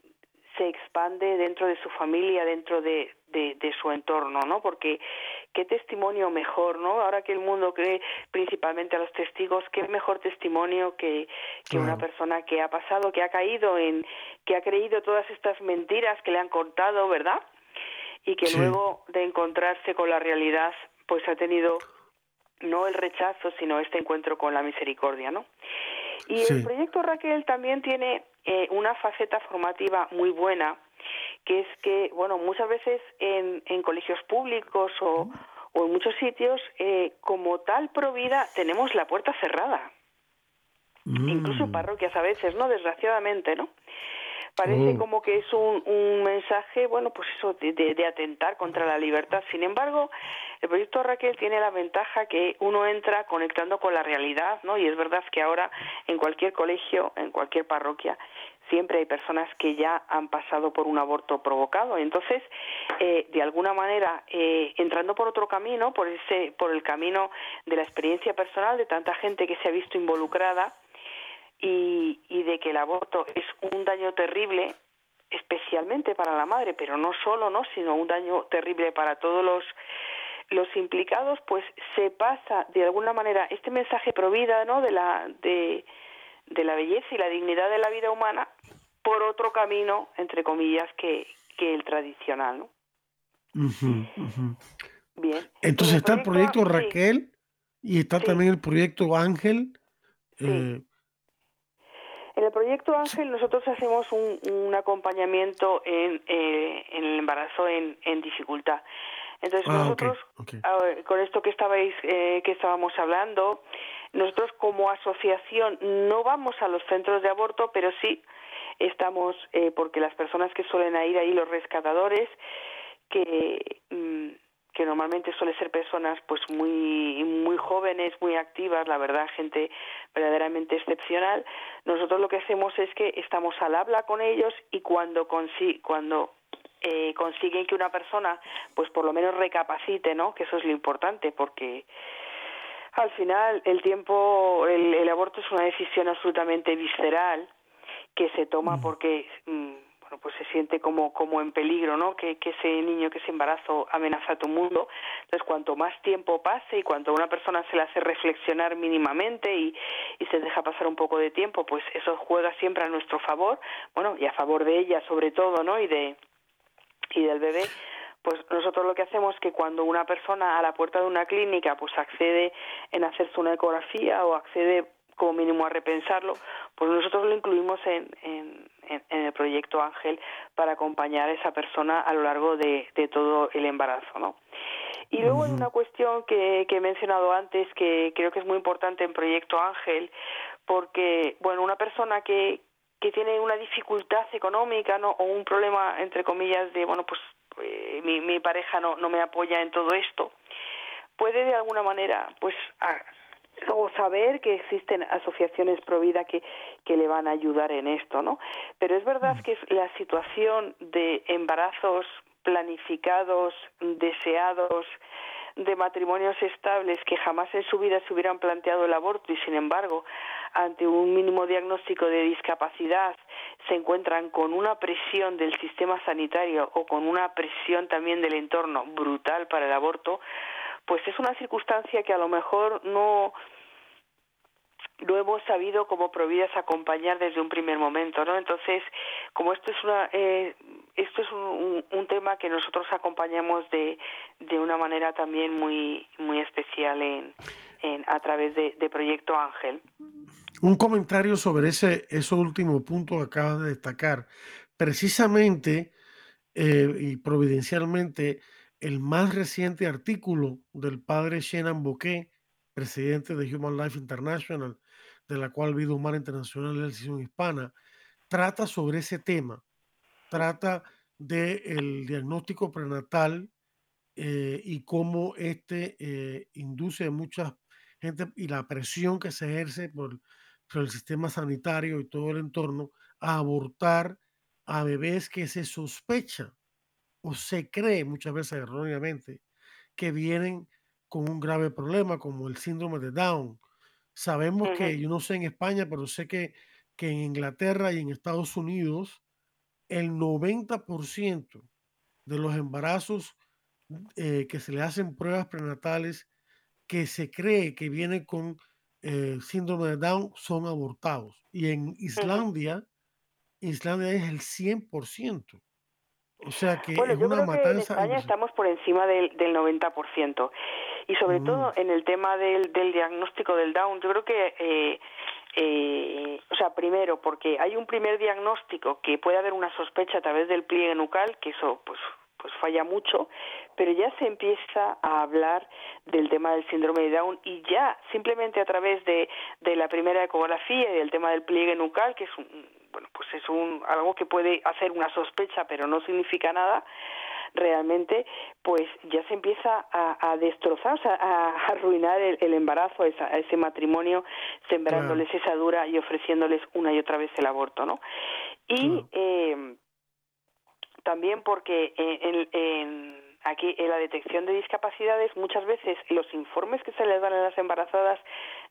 [SPEAKER 2] se expande dentro de su familia, dentro de, de, su entorno, ¿no? Porque qué testimonio mejor, ¿no? Ahora que el mundo cree principalmente a los testigos, qué mejor testimonio que, que una persona que ha pasado, que ha caído en, que ha creído todas estas mentiras que le han contado, ¿verdad? y que luego de encontrarse con la realidad, pues ha tenido no el rechazo, sino este encuentro con la misericordia, ¿no? Y el proyecto Raquel también tiene eh, una faceta formativa muy buena, que es que, bueno, muchas veces en, en colegios públicos o, o en muchos sitios, eh, como tal provida, tenemos la puerta cerrada. Incluso en mm. parroquias a veces, ¿no? Desgraciadamente, ¿no? Parece oh. como que es un, un, mensaje, bueno, pues eso, de, de, atentar contra la libertad. Sin embargo, el proyecto Raquel tiene la ventaja que uno entra conectando con la realidad, ¿no? Y es verdad que ahora en cualquier colegio, en cualquier parroquia, siempre hay personas que ya han pasado por un aborto provocado. Entonces, eh, de alguna manera, eh, entrando por otro camino, por ese, por el camino de la experiencia personal de tanta gente que se ha visto involucrada, y, y de que el aborto es un daño terrible especialmente para la madre, pero no solo, ¿no? sino un daño terrible para todos los los implicados, pues se pasa de alguna manera este mensaje provida, ¿no? de la de, de la belleza y la dignidad de la vida humana por otro camino, entre comillas, que, que el tradicional, ¿no?
[SPEAKER 1] Bien. Entonces está el proyecto Raquel y está también el proyecto Ángel. Eh,
[SPEAKER 2] en el proyecto Ángel nosotros hacemos un, acompañamiento en, eh, en, el embarazo en, en dificultad. Entonces ah, nosotros, con esto que estabais, eh, que estábamos hablando, nosotros como asociación no vamos a los centros de aborto, pero sí estamos, eh, porque las personas que suelen ir ahí, los rescatadores, que mm, que normalmente suele ser personas pues muy muy jóvenes, muy activas, la verdad, gente verdaderamente excepcional. Nosotros lo que hacemos es que estamos al habla con ellos y cuando cuando eh, consiguen que una persona pues por lo menos recapacite, ¿no? Que eso es lo importante porque al final el tiempo el, el aborto es una decisión absolutamente visceral que se toma porque mm, bueno, pues se siente como, como en peligro, ¿no? Que, que ese niño, que ese embarazo amenaza a tu mundo. Entonces, cuanto más tiempo pase y cuanto a una persona se le hace reflexionar mínimamente y, y se deja pasar un poco de tiempo, pues eso juega siempre a nuestro favor, bueno, y a favor de ella sobre todo, ¿no? Y de y del bebé pues nosotros lo que hacemos es que cuando una persona a la puerta de una clínica pues accede en hacerse una ecografía o accede como mínimo a repensarlo, pues nosotros lo incluimos en, en, en, el proyecto Ángel para acompañar a esa persona a lo largo de, de todo el embarazo, ¿no? Y luego hay una cuestión que, que he mencionado antes que creo que es muy importante en Proyecto Ángel, porque, bueno, una persona que, que tiene una dificultad económica ¿no? o un problema, entre comillas, de, bueno, pues eh, mi, mi pareja no, no me apoya en todo esto, puede de alguna manera, pues, o saber que existen asociaciones pro vida que, que le van a ayudar en esto, ¿no? Pero es verdad mm. que la situación de embarazos planificados, deseados, de matrimonios estables que jamás en su vida se hubieran planteado el aborto y sin embargo ante un mínimo diagnóstico de discapacidad se encuentran con una presión del sistema sanitario o con una presión también del entorno brutal para el aborto, pues es una circunstancia que a lo mejor no no hemos sabido como providas acompañar desde un primer momento, ¿no? Entonces, como esto es una eh, esto es un, un, tema que nosotros acompañamos de, de una manera también muy muy especial en, en a través de, Proyecto Ángel.
[SPEAKER 1] Un comentario sobre ese ese último punto que acabas de destacar. Precisamente eh, y providencialmente el más reciente artículo del padre Shannon Bouquet, presidente de Human Life International, de la cual Vida Humana Internacional de la Decisión Hispana, trata sobre ese tema, trata del diagnóstico prenatal eh, y cómo este eh, induce a mucha gente y la presión que se ejerce por, por el sistema sanitario y todo el entorno a abortar a bebés que se sospecha o se cree muchas veces erróneamente que vienen con un grave problema como el síndrome de Down. Sabemos que, yo no sé en España, pero sé que, que en Inglaterra y en Estados Unidos el 90% de los embarazos eh, que se le hacen pruebas prenatales que se cree que vienen con eh, síndrome de Down son abortados. Y en Islandia, Islandia es el 100%. O sea que
[SPEAKER 2] bueno,
[SPEAKER 1] es
[SPEAKER 2] yo
[SPEAKER 1] una
[SPEAKER 2] creo
[SPEAKER 1] matanza.
[SPEAKER 2] que en España estamos por encima del, del 90%. Y sobre
[SPEAKER 1] Mm.
[SPEAKER 2] todo en el tema del, del diagnóstico del Down, yo creo que, eh, eh, o sea, primero, porque hay un primer diagnóstico que puede haber una sospecha a través del pliegue nucal, que eso pues pues falla mucho, pero ya se empieza a hablar del tema del síndrome de Down y ya simplemente a través de, de la primera ecografía y del tema del pliegue nucal, que es un, bueno, pues es un algo que puede hacer una sospecha, pero no significa nada, realmente pues ya se empieza a, a destrozar, o sea, a, a (laughs) arruinar el, el embarazo, a, esa- a ese matrimonio, sembrándoles esa dura y ofreciéndoles una y otra vez el aborto, ¿no? Y
[SPEAKER 1] Claro.
[SPEAKER 2] eh, también porque en, en- en- aquí en la detección de discapacidades muchas veces los informes que se les dan a las embarazadas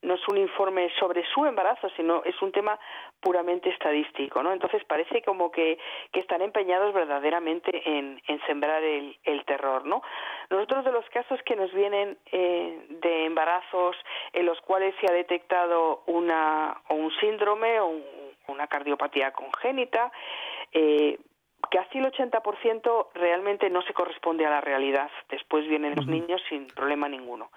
[SPEAKER 2] no es un informe sobre su embarazo, sino es un tema puramente estadístico, ¿no? Entonces parece como que, que están empeñados verdaderamente en, en sembrar el, el terror, ¿no? Nosotros de los casos que nos vienen eh, de embarazos en los cuales se ha detectado una o un síndrome o un- una cardiopatía congénita, eh, casi el 80% realmente no se corresponde a la realidad. Después vienen los niños sin problema ninguno.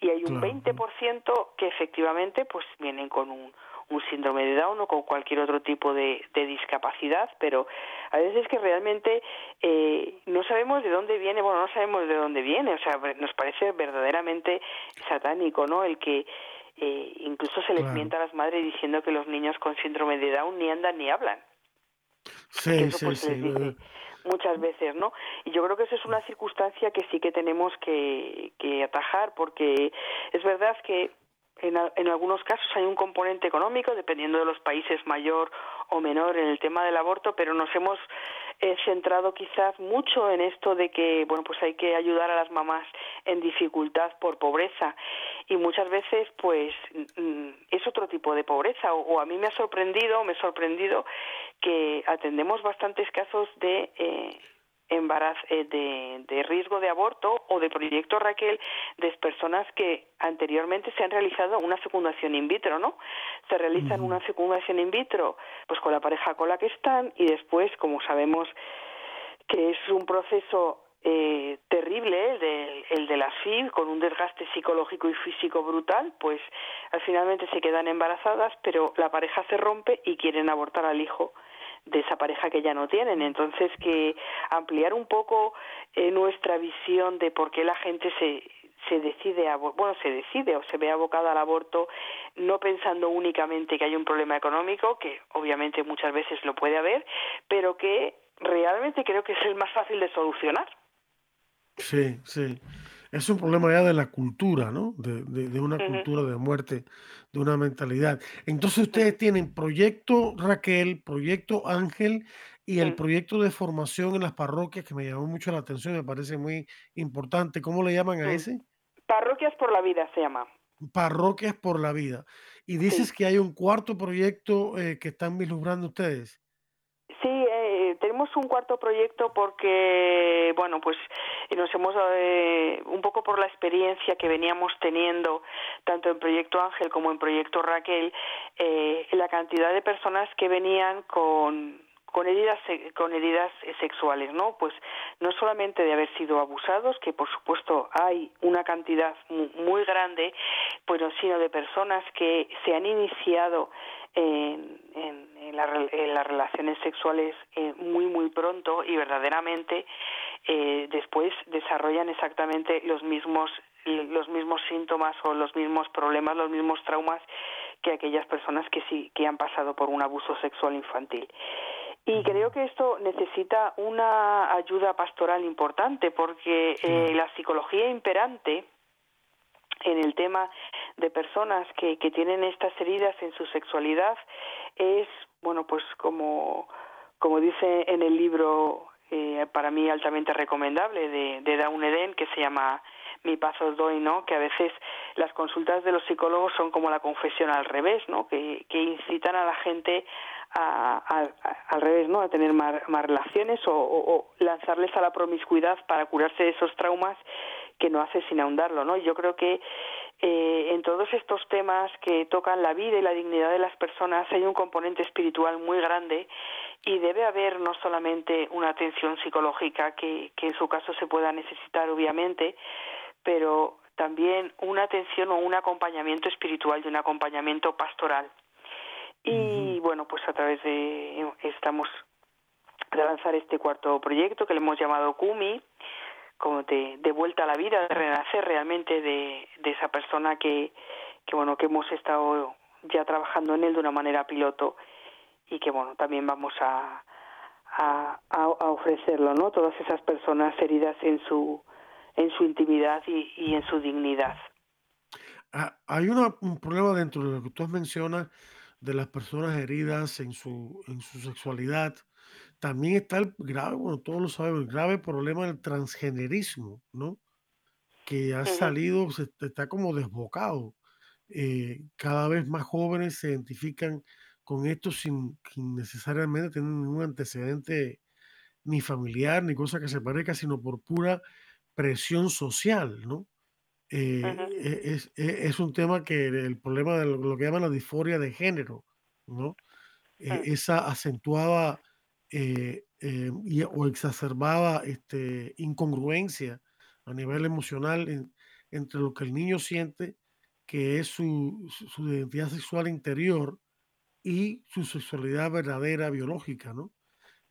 [SPEAKER 2] Y hay un
[SPEAKER 1] Claro.
[SPEAKER 2] 20% que efectivamente pues vienen con un, un síndrome de Down o con cualquier otro tipo de, de discapacidad, pero a veces que realmente eh, no sabemos de dónde viene, bueno, no sabemos de dónde viene, o sea, nos parece verdaderamente satánico, ¿no? El que eh, incluso se les
[SPEAKER 1] Claro.
[SPEAKER 2] mienta a las madres diciendo que los niños con síndrome de Down ni andan ni hablan
[SPEAKER 1] Sí,
[SPEAKER 2] eso
[SPEAKER 1] sí,
[SPEAKER 2] pues
[SPEAKER 1] sí.
[SPEAKER 2] les muchas veces, ¿no? Y yo creo que eso es una circunstancia que sí que tenemos que, que atajar, porque es verdad que en, a- en algunos casos hay un componente económico, dependiendo de los países mayor o menor en el tema del aborto, pero nos hemos eh, centrado quizás mucho en esto de que, bueno, pues hay que ayudar a las mamás en dificultad por pobreza. Y muchas veces, pues, mm, es otro tipo de pobreza. O, a mí me ha sorprendido, me he sorprendido que atendemos bastantes casos de eh, embarazo, eh, de, de riesgo de aborto o de proyecto Raquel de personas que anteriormente se han realizado una fecundación in vitro, ¿no? Se realizan una fecundación in vitro pues con la pareja con la que están y después, como sabemos que es un proceso eh, terrible el de, el de con un desgaste psicológico y físico brutal, pues al finalmente se quedan embarazadas, pero la pareja se rompe y quieren abortar al hijo de esa pareja que ya no tienen. Entonces, que ampliar un poco eh, nuestra visión de por qué la gente se se decide a, bueno se decide o se ve abocada al aborto no pensando únicamente que hay un problema económico que obviamente muchas veces lo puede haber pero que realmente creo que es el más fácil de solucionar
[SPEAKER 1] Sí, sí. Es un problema ya de la cultura, ¿no? De, de- de una cultura de muerte, de una mentalidad. Entonces ustedes tienen proyecto Raquel, proyecto Ángel y el proyecto de formación en las parroquias que me llamó mucho la atención, me parece muy importante. ¿Cómo le llaman a
[SPEAKER 2] Mm.
[SPEAKER 1] ese?
[SPEAKER 2] parroquias por la vida se llama
[SPEAKER 1] Parroquias por la vida. Y dices que hay un cuarto proyecto eh, que están vislumbrando ustedes.
[SPEAKER 2] Un cuarto proyecto porque, bueno, pues eh, nos hemos, eh, un poco por la experiencia que veníamos teniendo, tanto en Proyecto Ángel como en Proyecto Raquel, eh, la cantidad de personas que venían con con heridas con heridas eh, sexuales, ¿no? Pues no solamente de haber sido abusados, que por supuesto hay una cantidad mu- muy grande, pero sino de personas que se han iniciado en, en- en la en las relaciones sexuales eh, muy muy pronto y verdaderamente eh, después desarrollan exactamente los mismos los mismos síntomas o los mismos problemas, los mismos traumas que aquellas personas que sí que han pasado por un abuso sexual infantil. Y creo que esto necesita una ayuda pastoral importante porque eh, la psicología imperante en el tema de personas que, que tienen estas heridas en su sexualidad es, bueno, pues como, como dice en el libro, eh, para mí altamente recomendable, de, de Dawn Eden, que se llama Mi paz os doy, ¿no? Que a veces las consultas de los psicólogos son como la confesión al revés, ¿no? Que, incitan a la gente a- al revés, ¿no? A tener más, más relaciones o, o- o lanzarles a la promiscuidad para curarse de esos traumas que no hace sin ahondarlo, ¿no? Yo creo que eh, en todos estos temas que tocan la vida y la dignidad de las personas hay un componente espiritual muy grande y debe haber no solamente una atención psicológica que, que en su caso se pueda necesitar obviamente, pero también una atención o un acompañamiento espiritual y un acompañamiento pastoral. Y bueno, pues a través de estamos de lanzar este cuarto proyecto que le hemos llamado Kumi, como de, de vuelta a la vida, de renacer realmente de, esa persona que, que bueno que hemos estado ya trabajando en él de una manera piloto y que bueno también vamos a, a, a, ofrecerlo no todas esas personas heridas en su en su intimidad y, y en su dignidad.
[SPEAKER 1] Ah, hay una, un problema dentro de lo que tú mencionas de las personas heridas en su en su sexualidad también está el grave bueno todos lo sabemos el grave problema del transgenerismo no que ha salido se está como desbocado eh, cada vez más jóvenes se identifican con esto sin, necesariamente tener ningún antecedente ni familiar ni cosa que se parezca, sino por pura presión social, ¿no? Eh, e, e, es, un tema que el problema de lo, que llaman la disforia de género, ¿no? Eh, mm. esa acentuada o exacerbada este, incongruencia a nivel emocional entre lo que el niño siente que es su, su, identidad sexual interior y su sexualidad verdadera biológica, ¿no?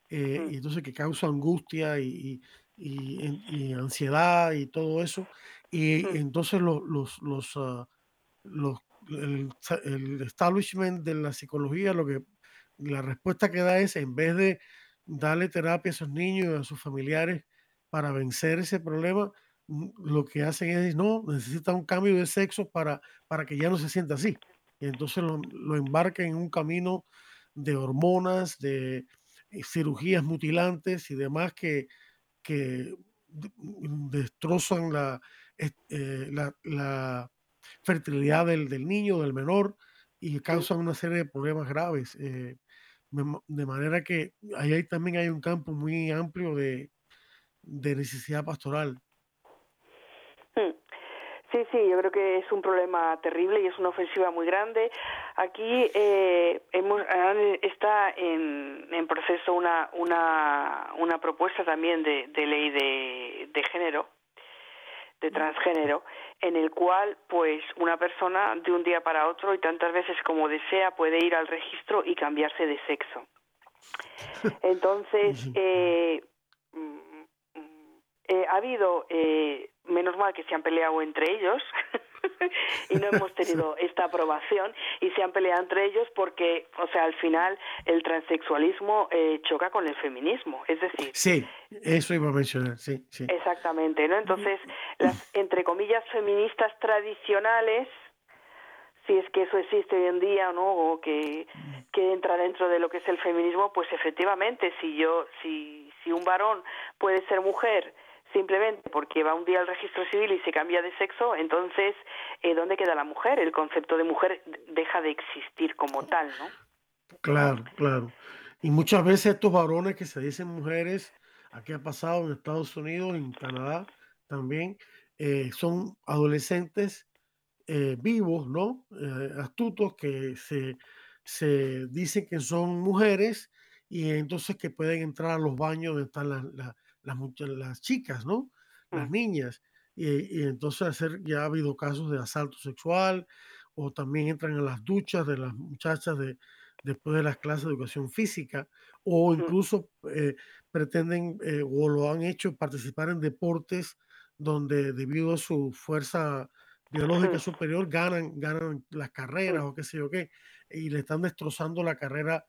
[SPEAKER 1] Eh, y entonces que causa angustia y, y, ansiedad y todo eso. Y entonces los, los, los, ah, los el, el, establishment de la psicología, lo que la respuesta que da es, en vez de darle terapia a esos niños y a sus familiares para vencer ese problema, lo que hacen es, no, necesita un cambio de sexo para, para que ya no se sienta así. Y entonces lo, lo embarca en un camino de hormonas, de eh, cirugías mutilantes y demás que, que destrozan la, eh, la, la, fertilidad del, del, niño, del menor, y causan una serie de problemas graves. Eh, de manera que ahí también hay un campo muy amplio de, de necesidad pastoral.
[SPEAKER 2] Hmm. Sí, sí, yo creo que es un problema terrible y es una ofensiva muy grande. Aquí eh, hemos, está en, en proceso una, una, una propuesta también de, de ley de, de género, de transgénero, en el cual pues una persona de un día para otro y tantas veces como desea puede ir al registro y cambiarse de sexo. (laughs) Entonces, eh, eh, ha habido, eh, menos mal que se han peleado entre ellos (laughs) y no hemos tenido esta aprobación y se han peleado entre ellos porque, o sea, al final el transexualismo eh, choca con el feminismo, es decir...
[SPEAKER 1] Sí, eso iba a mencionar, sí, sí.
[SPEAKER 2] Exactamente, ¿no? Entonces, las, entre comillas, feministas tradicionales si es que eso existe hoy en día no o que, que entra dentro de lo que es el feminismo pues efectivamente si yo si si un varón puede ser mujer simplemente porque va un día al registro civil y se cambia de sexo, entonces, eh, ¿dónde queda la mujer? El concepto de mujer deja de existir como tal, ¿no?
[SPEAKER 1] Claro, claro. Y muchas veces estos varones que se dicen mujeres, aquí ha pasado en Estados Unidos, en Canadá también, eh, son adolescentes eh, vivos, ¿no? astutos que se, se dicen que son mujeres y entonces que pueden entrar a los baños donde están las, las chicas, ¿no? Las niñas. Y, entonces hacer, ya ha habido casos de asalto sexual o también entran en las duchas de las muchachas de, después de las clases de educación física o incluso eh, pretenden eh, o lo han hecho participar en deportes donde debido a su fuerza biológica superior ganan, ganan las carreras o qué sé yo qué, y le están destrozando la carrera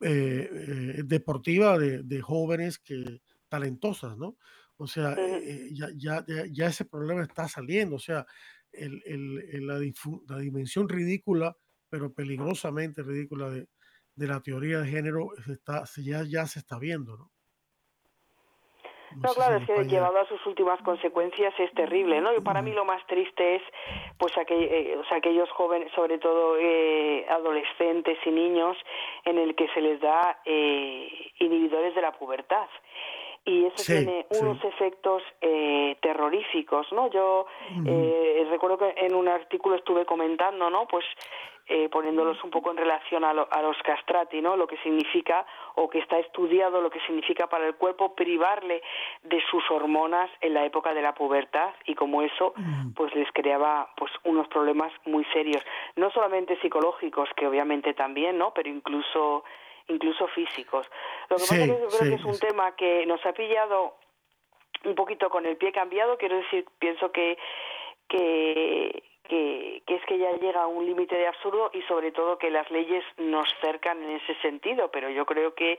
[SPEAKER 1] eh, deportiva de, de, jóvenes que, talentosas, ¿no? O sea, eh, ya, ya, ya, ese problema está saliendo, o sea, el, el, la, la, dimensión ridícula, pero peligrosamente ridícula de, de la teoría de género está, ya, ya se está viendo, ¿no?
[SPEAKER 2] No, claro, es que llevado a sus últimas consecuencias es terrible, ¿no? Y para mí lo más triste es, pues, eh, o sea, aquellos jóvenes, sobre todo eh, adolescentes y niños, en el que se les da eh, inhibidores de la pubertad y eso tiene unos efectos eh, terroríficos, ¿no? Yo eh, recuerdo que en un artículo estuve comentando, ¿no? Pues eh, poniéndolos un poco en relación a, a, los castrati, ¿no? Lo que significa o que está estudiado lo que significa para el cuerpo privarle de sus hormonas en la época de la pubertad y como eso pues les creaba pues unos problemas muy serios, no solamente psicológicos que obviamente también, ¿no? Pero incluso incluso físicos. Lo que pasa es que yo creo que es un tema que nos ha pillado un poquito con el pie cambiado, quiero decir, pienso que, que, que, es que ya llega a un límite de absurdo y sobre todo que las leyes nos cercan en ese sentido, pero yo creo que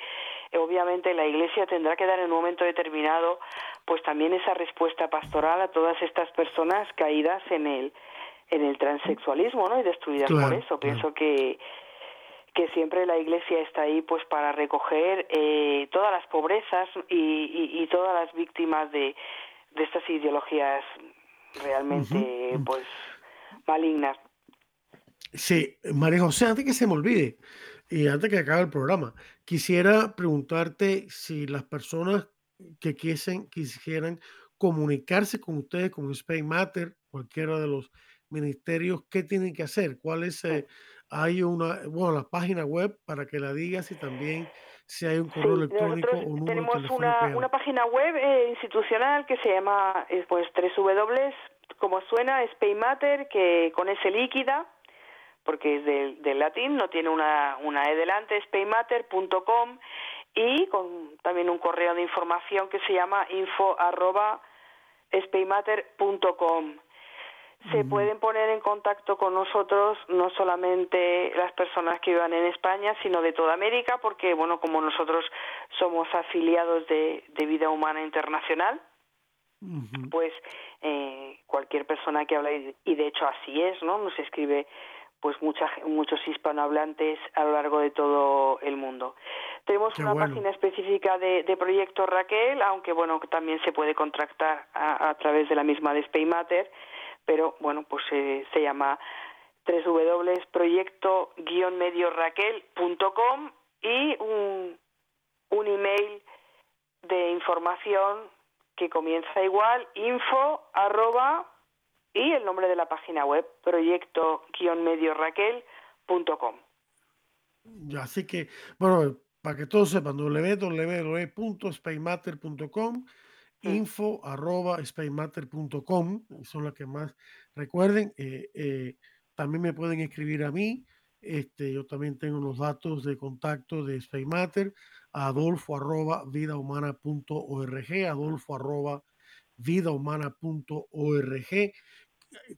[SPEAKER 2] obviamente la Iglesia tendrá que dar en un momento determinado pues también esa respuesta pastoral a todas estas personas caídas en el en el transexualismo, ¿no? Y destruidas por eso. Pienso que que siempre la Iglesia está ahí pues para recoger eh, todas las pobrezas y, todas las víctimas de, de estas ideologías realmente pues malignas.
[SPEAKER 1] Sí, María José, antes que se me olvide y antes que acabe el programa, quisiera preguntarte si las personas que quisiesen, quisieran comunicarse con ustedes, con Spain Matter, cualquiera de los ministerios, ¿qué tienen que hacer? ¿Cuál es eh, hay una, bueno, la página web para que la digas y también si hay un correo electrónico o número
[SPEAKER 2] tenemos una, una página web eh, institucional que se llama eh, pues W, como suena, es que con S líquida, porque es del, del latín, no tiene una, una E delante, es paymatter.com y con también un correo de información que se llama info arroba se pueden poner en contacto con nosotros no solamente las personas que vivan en España, sino de toda América, porque, bueno, como nosotros somos afiliados de, Vida Humana Internacional, pues eh, cualquier persona que habla, y de hecho así es, ¿no? Nos escribe pues mucha, muchos hispanohablantes a lo largo de todo el mundo. Tenemos una página específica de, Proyecto Raquel, aunque bueno, también se puede contractar a, a través de la misma de Spaymatter, pero bueno, pues se llama www.proyecto-medioraquel.com y un, un email de información que comienza igual, info arroba y el nombre de la página web, proyecto-medioraquel.com.
[SPEAKER 1] Así que, bueno, para que todos sepan, www.spaymatter.com info arroba spaymatter.com, son las que más recuerden. Eh, eh, también me pueden escribir a mí. Este, yo también tengo los datos de contacto de Spaymatter, adolfo arroba vidahumana.org, adolfo arroba vidahumana.org.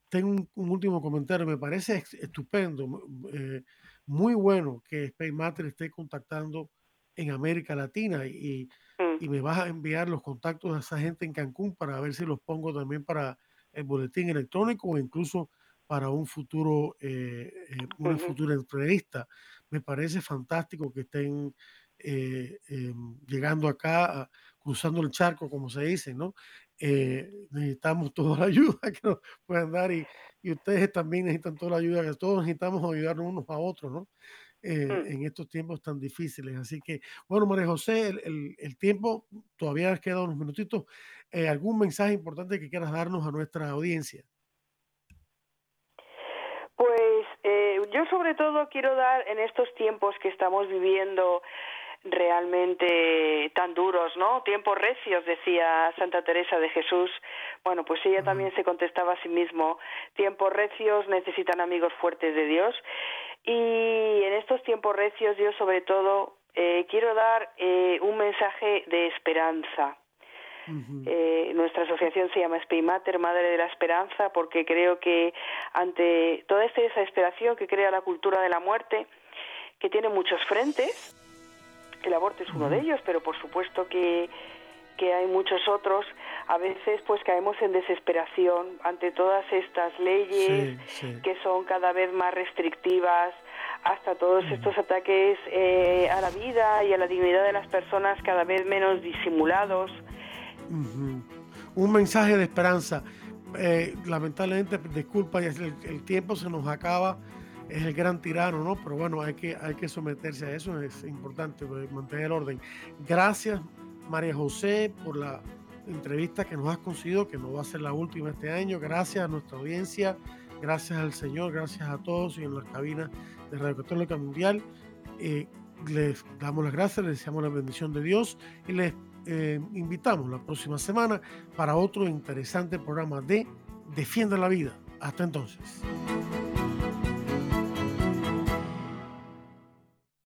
[SPEAKER 1] Tengo un, último comentario, me parece estupendo, eh, muy bueno que Spaymatter esté contactando en América Latina y Mm. y me vas a enviar los contactos de esa gente en Cancún para ver si los pongo también para el boletín electrónico o incluso para un futuro, eh, eh, una futura entrevista. Me parece fantástico que estén eh, llegando acá, cruzando el charco, como se dice, ¿no? necesitamos toda la (laughs) ayuda que nos puedan dar y, y, ustedes también necesitan toda la ayuda, que todos necesitamos ayudarnos unos a otros, ¿no? Eh, mm. en estos tiempos tan difíciles. Así que, bueno, María José, el, el, tiempo todavía nos queda unos minutitos. Eh, ¿Algún mensaje importante que quieras darnos a nuestra audiencia?
[SPEAKER 2] Pues eh, yo sobre todo quiero dar en estos tiempos que estamos viviendo realmente tan duros, ¿no? Tiempos recios, decía Santa Teresa de Jesús. Bueno, pues ella también se contestaba a sí mismo, tiempos recios necesitan amigos fuertes de Dios y en estos tiempos recios yo sobre todo eh, quiero dar eh, un mensaje de esperanza. Eh, nuestra asociación se llama Speymater, Madre de la Esperanza, porque creo que ante toda esta desesperación que crea la cultura de la muerte, que tiene muchos frentes, el aborto es uno de ellos, pero por supuesto que, que hay muchos otros, a veces pues caemos en desesperación ante todas estas leyes que son cada vez más restrictivas, hasta todos estos ataques eh, a la vida y a la dignidad de las personas cada vez menos disimulados.
[SPEAKER 1] Un mensaje de esperanza. Eh, lamentablemente, disculpa, el, el tiempo se nos acaba es el gran tirano, ¿no? Pero bueno, hay que, hay que someterse a eso, es importante pues, mantener el orden. Gracias, María José, por la entrevista que nos has conseguido, que no va a ser la última este año. Gracias a nuestra audiencia, gracias al Señor, gracias a todos y en las cabinas de Radio Católica Mundial. Eh, les damos las gracias, les deseamos la bendición de Dios y les eh, invitamos la próxima semana para otro interesante programa de Defiende la Vida. Hasta entonces.